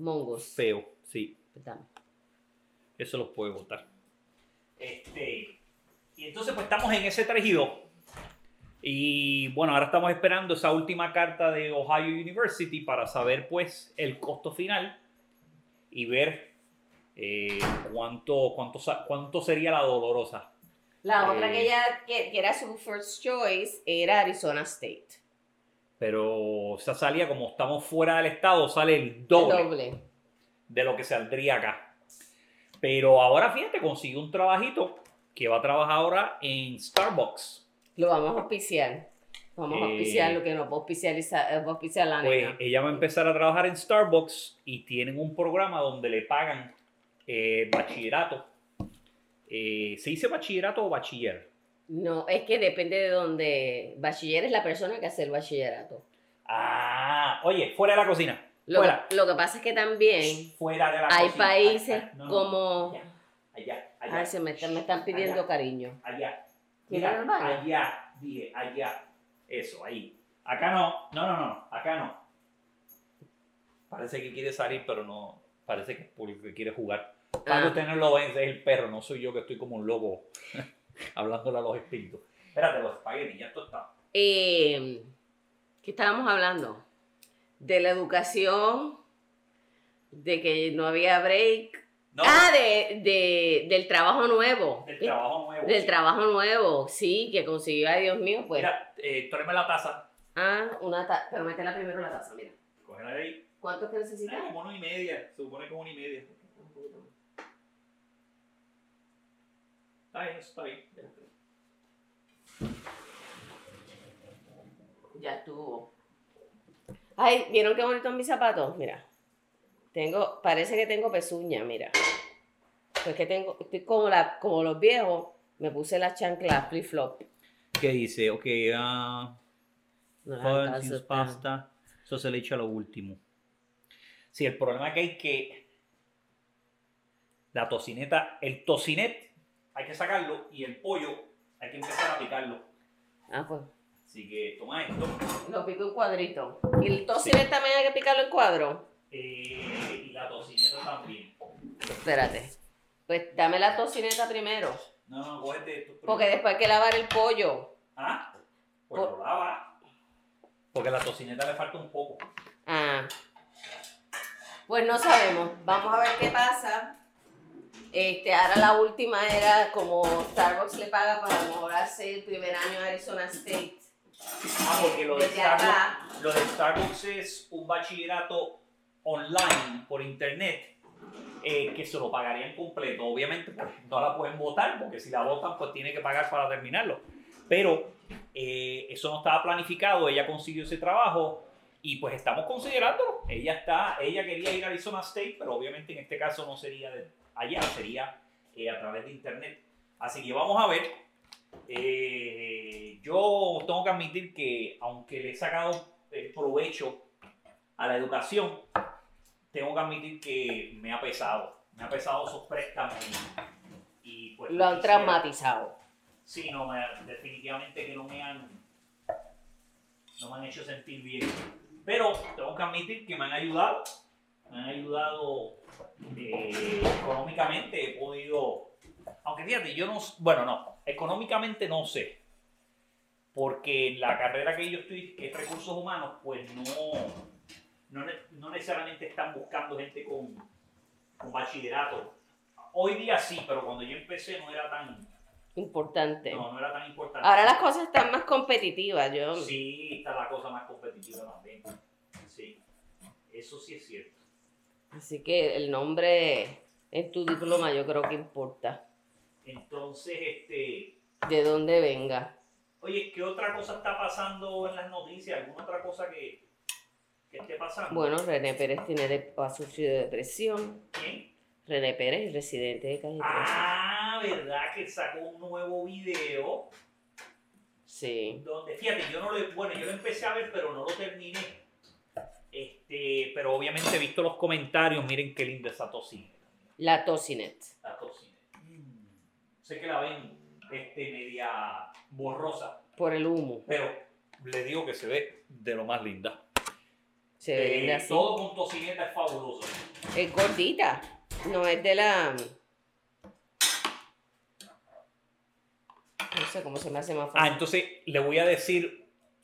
mongos. feos, sí. Dame. Eso los puede botar. Este, y entonces pues estamos en ese 3 y 2. Y bueno, ahora estamos esperando esa última carta de Ohio University para saber pues el costo final y ver eh, cuánto, cuánto, cuánto sería la dolorosa. La otra Eh. que ella, que, que era su first choice, era Arizona State. Pero esa salía como estamos fuera del estado, sale el El doble. de lo que saldría acá. Pero ahora fíjate, consiguió un trabajito que va a trabajar ahora en Starbucks. Lo vamos a auspiciar. Vamos a Eh. auspiciar lo que nos va a auspiciar, eh, auspiciar la Pues nena. ella va a empezar a trabajar en Starbucks y tienen un programa donde le pagan eh, bachillerato. Eh, ¿Se dice bachillerato o bachiller? No, es que depende de donde. Bachiller es la persona que hace el bachillerato. Ah, oye, fuera de la cocina. Lo, Fuera. que, lo que pasa es que también Fuera de la hay cocina. países no, no, como. Allá, allá, allá. Ay, se me, están- me están pidiendo Allá. cariño. Allá. ¿Quieren Mira, allá, dije, allá. Eso, ahí. Acá no, no, no, no, acá no. Parece que quiere salir, pero no. Parece que quiere jugar. Para que Ah. usted no lo ven, es el perro, no soy yo que estoy como un lobo [LAUGHS] hablándole a los espíritus. Espérate, los espaguetis, ya esto está. Eh, ¿Qué estábamos hablando? De la educación, de que no había break. No, Ah, de, de- del trabajo nuevo. del trabajo nuevo. Del sí. trabajo nuevo, sí, que consiguió, ay Dios mío, pues. Mira, eh, tráeme la taza. Ah, una taza, pero métela primero la taza, mira. Cógela de ahí. ¿Cuánto es que necesitas? como una y media. Se supone que es una y media. Está bien, eso está bien. Ya estuvo. Ay, ¿vieron qué bonitos mis zapatos? Mira. Tengo, parece que tengo pezuña, mira. Pues que tengo, estoy como, la, como los viejos, me puse las chanclas flip flop. ¿Qué dice? Ok, ah. No alcanzo tan- pasta. Eso se le echa a lo último. Sí, el problema que hay que La tocineta, el tocinet, hay que sacarlo y el pollo hay que empezar a picarlo. Ah, pues. Así que toma esto. Lo pico en cuadrito. ¿Y el tocineta también hay que picarlo en cuadro? eh, y la tocineta también. Espérate. Pues dame la tocineta primero. No, no, cógete esto. Porque después hay que lavar el pollo. Ah, pues Por- lo lava. Porque a la tocineta le falta un poco. Ah. Pues no sabemos. Vamos a ver qué pasa. Este, ahora la última era como Starbucks le paga para mejorarse el primer año en Arizona State. Ah, porque lo de. Starbucks, lo de Starbucks es un bachillerato online por internet eh, que se lo pagarían completo. Obviamente pues, no la pueden votar porque si la votan pues tiene que pagar para terminarlo. Pero eh, eso no estaba planificado, ella consiguió ese trabajo y pues estamos considerándolo. Ella está, ella quería ir a Arizona State, pero obviamente en este caso no sería de allá, sería eh, a través de internet. Así que vamos a ver. Eh, yo tengo que admitir que aunque le he sacado eh, provecho a la educación, tengo que admitir que me ha pesado. Me ha pesado esos préstamos y, y, pues Lo han traumatizado. Sí, no, me- definitivamente que no me han no me han hecho sentir bien. Pero tengo que admitir que me han ayudado. Me han ayudado eh, económicamente. He podido. Aunque fíjate, yo no. Bueno, no. Económicamente no sé. Porque en la carrera que yo estoy, que es recursos humanos, pues no. No, no necesariamente están buscando gente con, con bachillerato. Hoy día sí, pero cuando yo empecé no era tan. Importante. No, no era tan importante. Ahora las cosas están más competitivas. Yo, Sí, está la cosa más competitiva también. Sí, eso sí es cierto. Así que el nombre en tu diploma yo creo que importa. Entonces, este, De dónde venga. oye, ¿qué otra cosa está pasando en las noticias? ¿Alguna otra cosa que, que esté pasando? Bueno, René Pérez tiene de- ha sufrido depresión. ¿Quién? René Pérez, residente de Calle 13. Ah, ¿verdad? Que sacó un nuevo video Sí. donde, fíjate, yo no lo, bueno, yo lo empecé a ver, pero no lo terminé. Este, pero obviamente he visto los comentarios, miren qué linda esa tocina. La Tocinet. La tocina. Mm. Sé que la ven este, media borrosa, Por el humo. pero le digo que se ve de lo más linda. Se ve Eh, linda así. todo con tocineta es fabuloso. Es gordita. No es de la. No sé cómo se me hace más Ah, fácil. entonces le voy a decir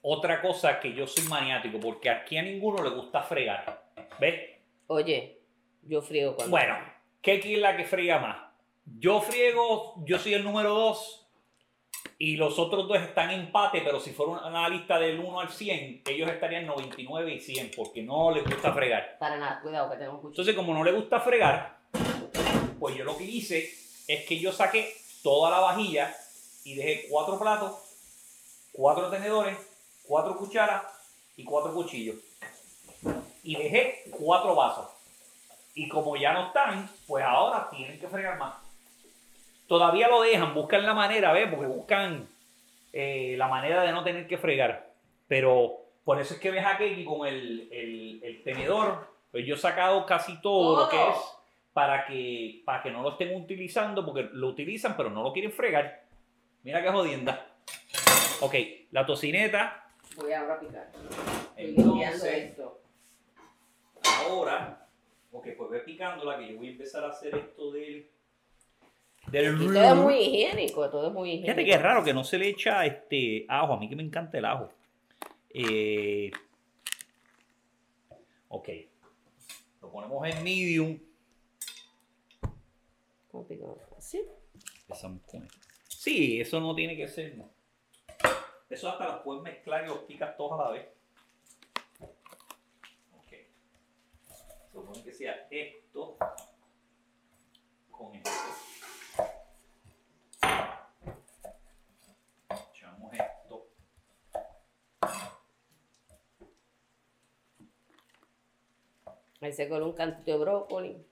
otra cosa que yo soy maniático, porque aquí a ninguno le gusta fregar. ¿Ves? Oye, yo friego cuando. Bueno, ¿qué es la que friega más? Yo friego, yo soy el número 2 y los otros dos están en empate, pero si fuera una, lista del 1 al 100, ellos estarían 99 y 100 porque no les gusta fregar. Para nada, cuidado que cuchillo. Entonces, como no le gusta fregar, pues yo lo que hice es que yo saqué toda la vajilla y dejé cuatro platos, cuatro tenedores, cuatro cucharas y cuatro cuchillos. Y dejé cuatro vasos. Y como ya no están, pues ahora tienen que fregar más. Todavía lo dejan, buscan la manera, ¿ves? Porque buscan eh, la manera de no tener que fregar. Pero por eso es que ves aquí con el, el- el tenedor, pues yo he sacado casi todo lo que es para que, para que no lo estén utilizando, porque lo utilizan, pero no lo quieren fregar. Mira qué jodienda. Ok, la tocineta. Voy ahora a picar. Estoy Entonces, esto. ahora, ok, pues ve picándola que yo voy a empezar a hacer esto del. Del Y todo es muy higiénico, todo es muy higiénico. Fíjate que es raro que no se le echa este ajo. A mí que me encanta el ajo. Eh, ok. Lo ponemos en medium. ¿Cómo picamos? ¿Sí? Empezamos con esto. Sí, eso no tiene que ser. no. Eso hasta los puedes mezclar y los picas todos a la vez. Ok. Supone que sea esto con esto. Echamos esto. Ahí se coló un cantito de brócoli.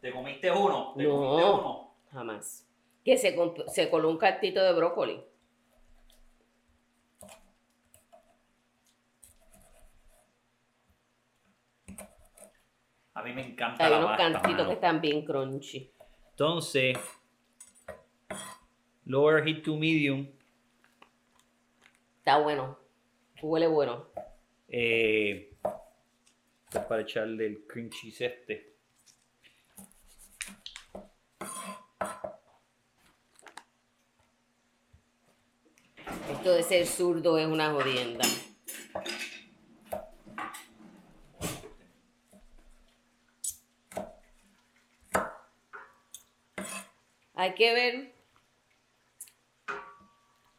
¿Te comiste uno? ¿Te No. comiste uno? Jamás. Que se, se coló un cantito de brócoli. A mí me encanta Hay la unos pasta, cantitos mano. que están bien crunchy. Entonces, lower heat to medium. Está bueno. Huele bueno. Eh, para echarle el cream cheese este. Esto de ser zurdo es una jodienda. Hay que ver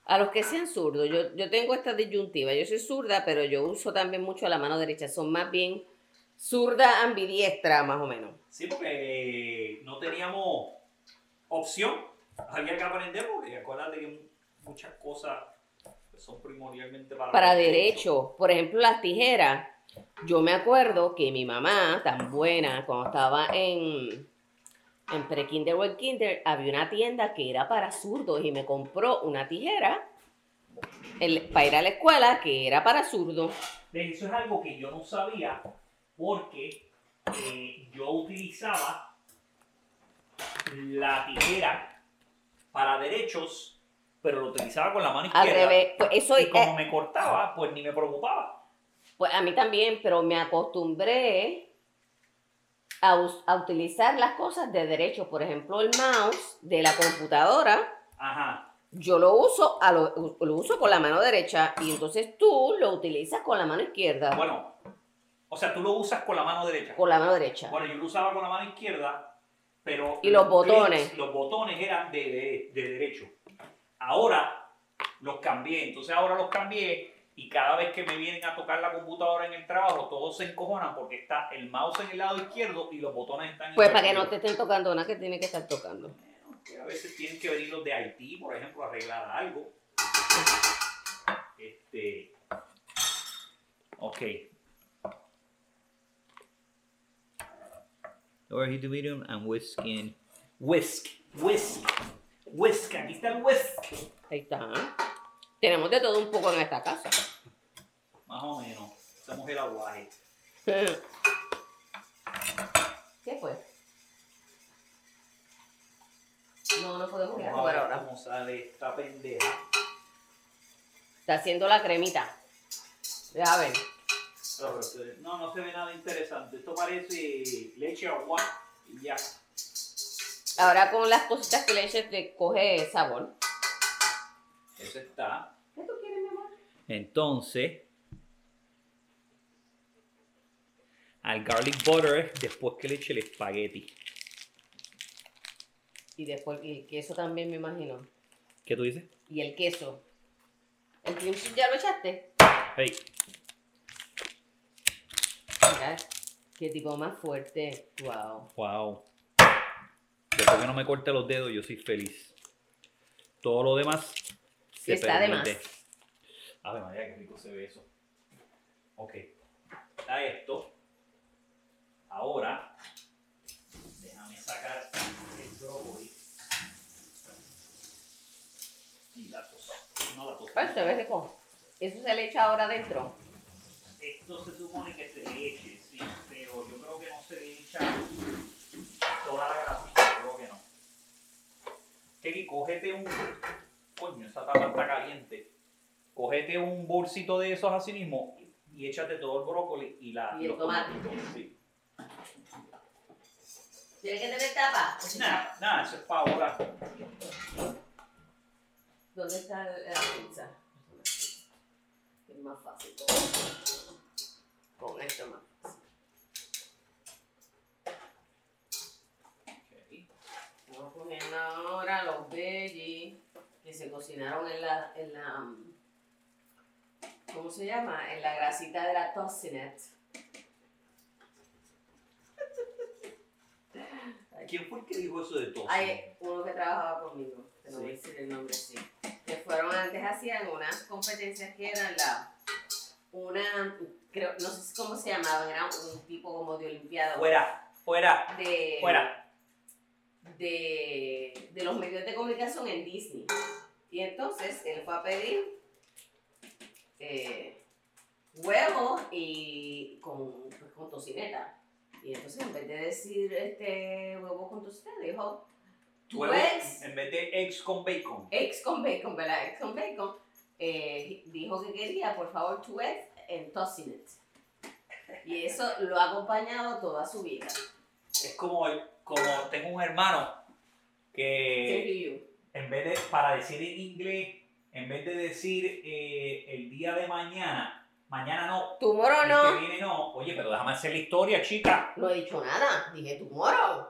a los que sean zurdos. Yo, yo tengo esta disyuntiva. Yo soy zurda, pero yo uso también mucho la mano derecha. Son más bien zurda ambidiestra, más o menos. Sí, porque no teníamos opción. Había que aprender porque acuérdate que muchas cosas son primordialmente para... Para derecho. Por ejemplo, las tijeras. Yo me acuerdo que mi mamá, tan buena, cuando estaba en, en pre-kinder o en kinder, había una tienda que era para zurdos y me compró una tijera el- para ir a la escuela que era para zurdos. Eso es algo que yo no sabía porque eh, yo utilizaba la tijera para derechos, pero lo utilizaba con la mano Al izquierda. revés. Pues eso Y como eh, me cortaba, pues ni me preocupaba. Pues a mí también, pero me acostumbré a, utilizar las cosas de derecho. Por ejemplo, el mouse de la computadora, Ajá. yo lo uso, a lo, lo uso con la mano derecha y entonces tú lo utilizas con la mano izquierda. Bueno, o sea, tú lo usas con la mano derecha. Con la mano derecha. Bueno, yo lo usaba con la mano izquierda, pero... Y los clics, botones. los botones eran de, de- de derecho. Ahora los cambié, entonces ahora los cambié y cada vez que me vienen a tocar la computadora en el trabajo, todos se encojonan porque está el mouse en el lado izquierdo y los botones están en Pues el para que no te estén tocando nada que tiene que estar tocando. Bueno, que a veces tienen que venir los de Haití, por ejemplo, a arreglar algo. Este. Ok. To medium and whisk in. Whisk, whisk, whisk. Aquí está el whisk. Ahí está. Tenemos de todo un poco en esta casa. Más o menos. Hacemos el aguaje. [LAUGHS] ¿Qué fue? No, no podemos ir a Vamos a jugar ver ahora. cómo sale esta pendeja. Está haciendo la cremita. Deja ver. Pero, No, no se ve nada interesante. Esto parece leche agua y ya. Ahora con las cositas que le eches te coge sabor. Eso está. ¿Qué tú quieres, mi amor? Entonces, al garlic butter después que le eche el espagueti. Y después el queso también me imagino. ¿Qué tú dices? Y el queso. ¿El cream ya lo echaste? Hey, Mira, qué tipo más fuerte. Wow. wow. Después que no me corte los dedos, yo soy feliz. Todo lo demás Sí está de más. A ver, María, qué rico se ve eso. Ok. Está esto. Ahora, déjame sacar el brócoli. Y la tos. No la tos. Pues se ve rico. Eso se le echa ahora adentro. Esto se supone que se le eche, sí, pero yo creo que no se le echa toda la grasita, creo que no. Keki, cógete un. Coño, esa tapa está caliente. Cógete un bolsito de esos así mismo y échate todo el brócoli y la. Y el los tomate. tomatitos, Sí. ¿Tiene que tener tapa? Nada, nada, eso es para ahora. ¿Dónde está la pizza? Es más fácil. Con, con esto es más fácil. Vamos poniendo ahora los veggies que se cocinaron en la, en la, mm, ¿cómo se llama? En la grasita de la tocinette. [LAUGHS] ¿Quién fue el que dijo eso de tos? Hay uno que trabajaba conmigo, que no Sí. voy a decir el nombre, sí. Que fueron antes hacían unas competencias que eran la, una, creo, no sé cómo se llamaban, era un tipo como de olimpiada. Fuera, fuera, de, fuera. de, de los medios de comunicación en Disney. Y entonces él fue a pedir eh, huevos y con, pues, con tocineta. Y entonces en vez de decir este huevo con tocineta, dijo two Huevo, eggs, En vez de eggs con bacon. eggs con bacon, ¿verdad? Eggs con bacon. Eh, dijo que quería, por favor, eggs and tossing it. Y eso lo ha acompañado toda su vida. Es como, como tengo un hermano que en vez de, para decir en inglés, en vez de decir eh, el día de mañana, mañana no, Tomorrow que no. viene no, oye, pero déjame hacer la historia, chica. No he dicho nada. Dije tomorrow.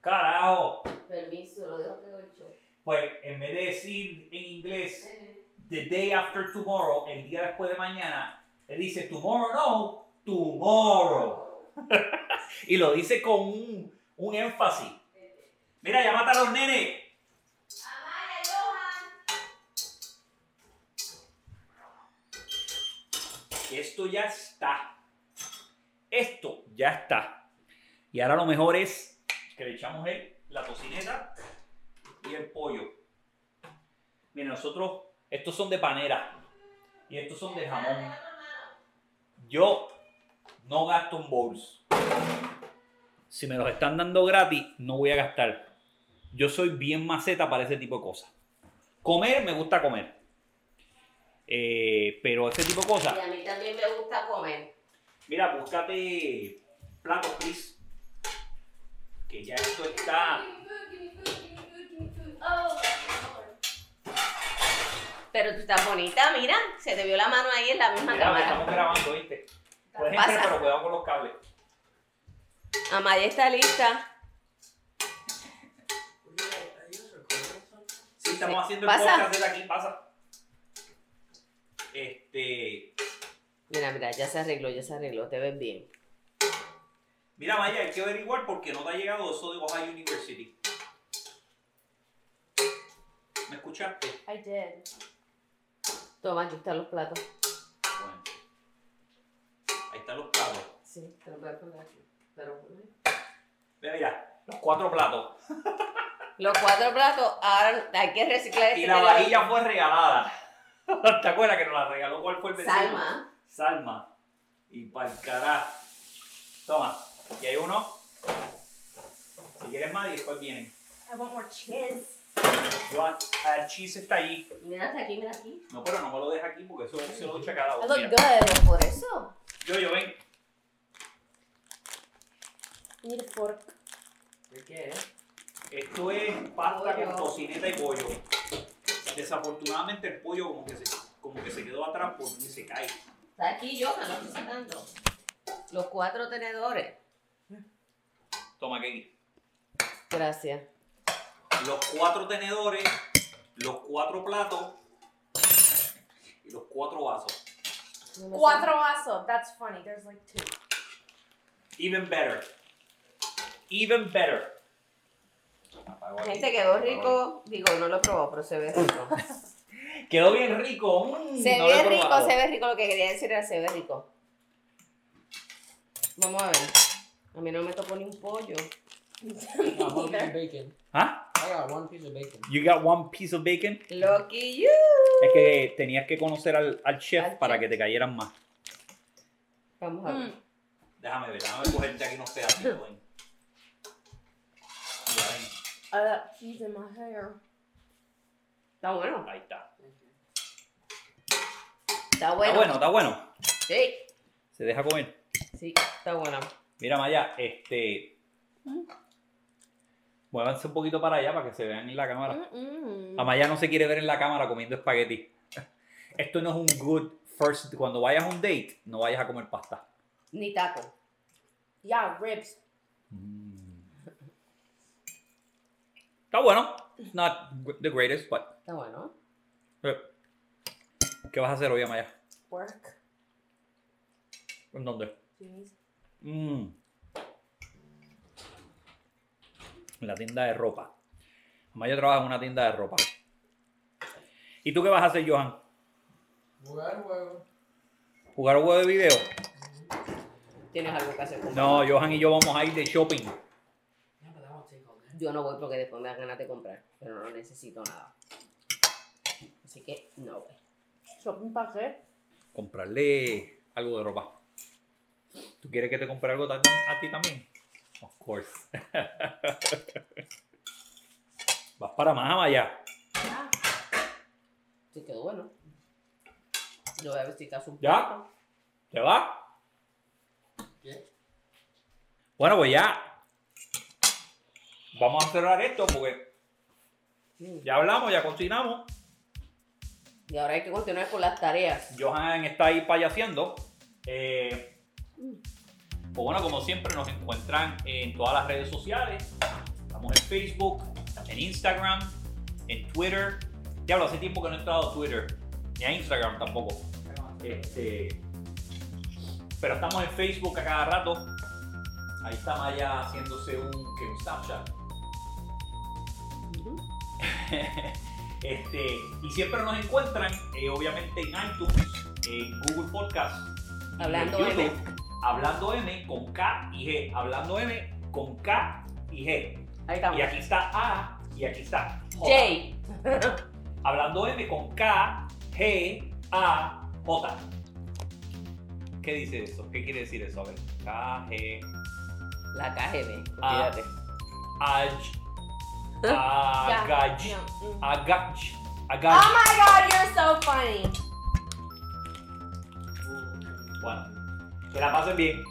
Carajo. Permiso, lo dejo que lo he dicho. Pues en vez de decir en inglés the day after tomorrow, el día después de mañana, él dice tomorrow no, tomorrow. [LAUGHS] y lo dice con un, un énfasis. Mira, llámate a los nenes. Esto ya está. Esto ya está. Y ahora lo mejor es que le echamos el, la tocineta y el pollo. Miren, nosotros, estos son de panera y estos son de jamón. Yo no gasto en bowls. Si me los están dando gratis, no voy a gastar. Yo soy bien maceta para ese tipo de cosas. Comer, me gusta comer. Eh, pero ese tipo de cosas. Y a mí también me gusta comer. Mira, búscate platos, please. Que ya esto está. Pero tú estás bonita, mira. Se te vio la mano ahí en la misma Mira, cámara. estamos grabando, ¿viste? Puedes Pasa. entrar, pero cuidado con los cables. Amaya está lista. Sí, estamos haciendo Pasa. el podcast desde aquí, pasa. Este. Mira, mira, ya se arregló, ya se arregló. Te ves bien. Mira, Maya, hay que averiguar por qué no te ha llegado eso de Ohio University. ¿Me escuchaste? I did. Toma, aquí están los platos. Bueno. Ahí están los platos. Sí, te los voy a poner aquí. Pero, Mira, mira, los cuatro platos. los cuatro platos, ahora hay que reciclar este Y la que le- vajilla fue regalada. [LAUGHS] ¿Te acuerdas que nos la regaló? ¿Cuál fue el vecino? Salma. Salma. Y para el carajo. Toma. Y hay uno. Si quieres más, y después vienen. I want more cheese. Yo, el cheese está allí. Mira hasta aquí, mira aquí. No, pero no me lo deja aquí porque eso se lo echa cada I uno. look Mira. good. Pero por eso. Yo, yo, ven. Need a fork. ¿Qué? Esto es pasta con tocineta y pollo. Desafortunadamente el pollo como que se, como que se quedó atrás porque se cae. Está aquí, yo, me lo estoy sacando. Los cuatro tenedores. Toma aquí. Gracias. Los cuatro tenedores, los cuatro platos y los cuatro vasos. Cuatro vasos. That's funny. There's like two. Even better. Even better. Gente, quedó rico. Digo, no lo he probado, pero se ve rico. [LAUGHS] Quedó bien rico. mm, Se no ve rico, probado. se ve rico. Lo que quería decir era se ve rico. Vamos a ver. A mí no me tocó ni un pollo. I got one piece of bacon. ¿Ah? I got one piece of bacon. You got one piece of bacon. Lucky you. Es que tenías que conocer al, al chef Al para chef. que te cayeran más. Vamos a ver. Mm. Déjame ver, déjame cogerte aquí unos pedacitos. Ya I got cheese in my hair. Está bueno. Ahí está. Está Está bueno. bueno, está bueno. Sí. Se deja comer. Sí, está bueno. Mira, Maya, este. Muévanse un poquito para allá para que se vean en la cámara. Mm, mm. Amaya no se quiere ver en la cámara comiendo espagueti. Esto no es un good first. Cuando vayas a un date, no vayas a comer pasta. Ni taco. Yeah, ribs. Está bueno. It's not the greatest, but. Está bueno. ¿Qué vas a hacer hoy, Amaya? Work. ¿En dónde? Mm. En la tienda de ropa. Amaya trabaja en una tienda de ropa. ¿Y tú qué vas a hacer, Johan? Jugar juego. ¿Jugar juego de video? Tienes algo que hacer con No? Johan y yo vamos a ir de shopping. Yeah, but that won't take all day. Yo no voy porque después me dan ganas de comprar. Pero no necesito nada. Así que no voy. Shopping para qué? Comprarle algo de ropa. ¿Tú quieres que te compre algo a ti también? Of course. [LAUGHS] para más allá. Ya. Sí, quedó bueno. Yo voy a caso un ¿Ya? ¿Te va? ¿Qué? Bueno, pues ya. Vamos a cerrar esto porque ya hablamos, ya cocinamos. Y ahora hay que continuar con las tareas. Johan está ahí payaseando. Eh, pues bueno, como siempre, nos encuentran en todas las redes sociales. Estamos en Facebook, en Instagram, en Twitter. Diablo, hace tiempo que no he entrado a Twitter, ni a Instagram tampoco. Este, pero estamos en Facebook a cada rato. Ahí está Maya haciéndose un Snapchat. [LAUGHS] Este, y siempre nos encuentran, eh, obviamente, en iTunes, en Google Podcast, Hablando en M. Hablando M con K y G. Hablando M con K y G. Ahí estamos. Y aquí está A y aquí está J. Jay. [LAUGHS] Hablando M con K, G, A, J. ¿Qué dice eso? ¿Qué quiere decir eso? A ver. K, G, La KGB. Ah. Olvídate. Aj, Ya. Agaj, Yeah. Mm. Agaj, Oh Agaj. my god, you're so funny. Bueno, que la pasen bien.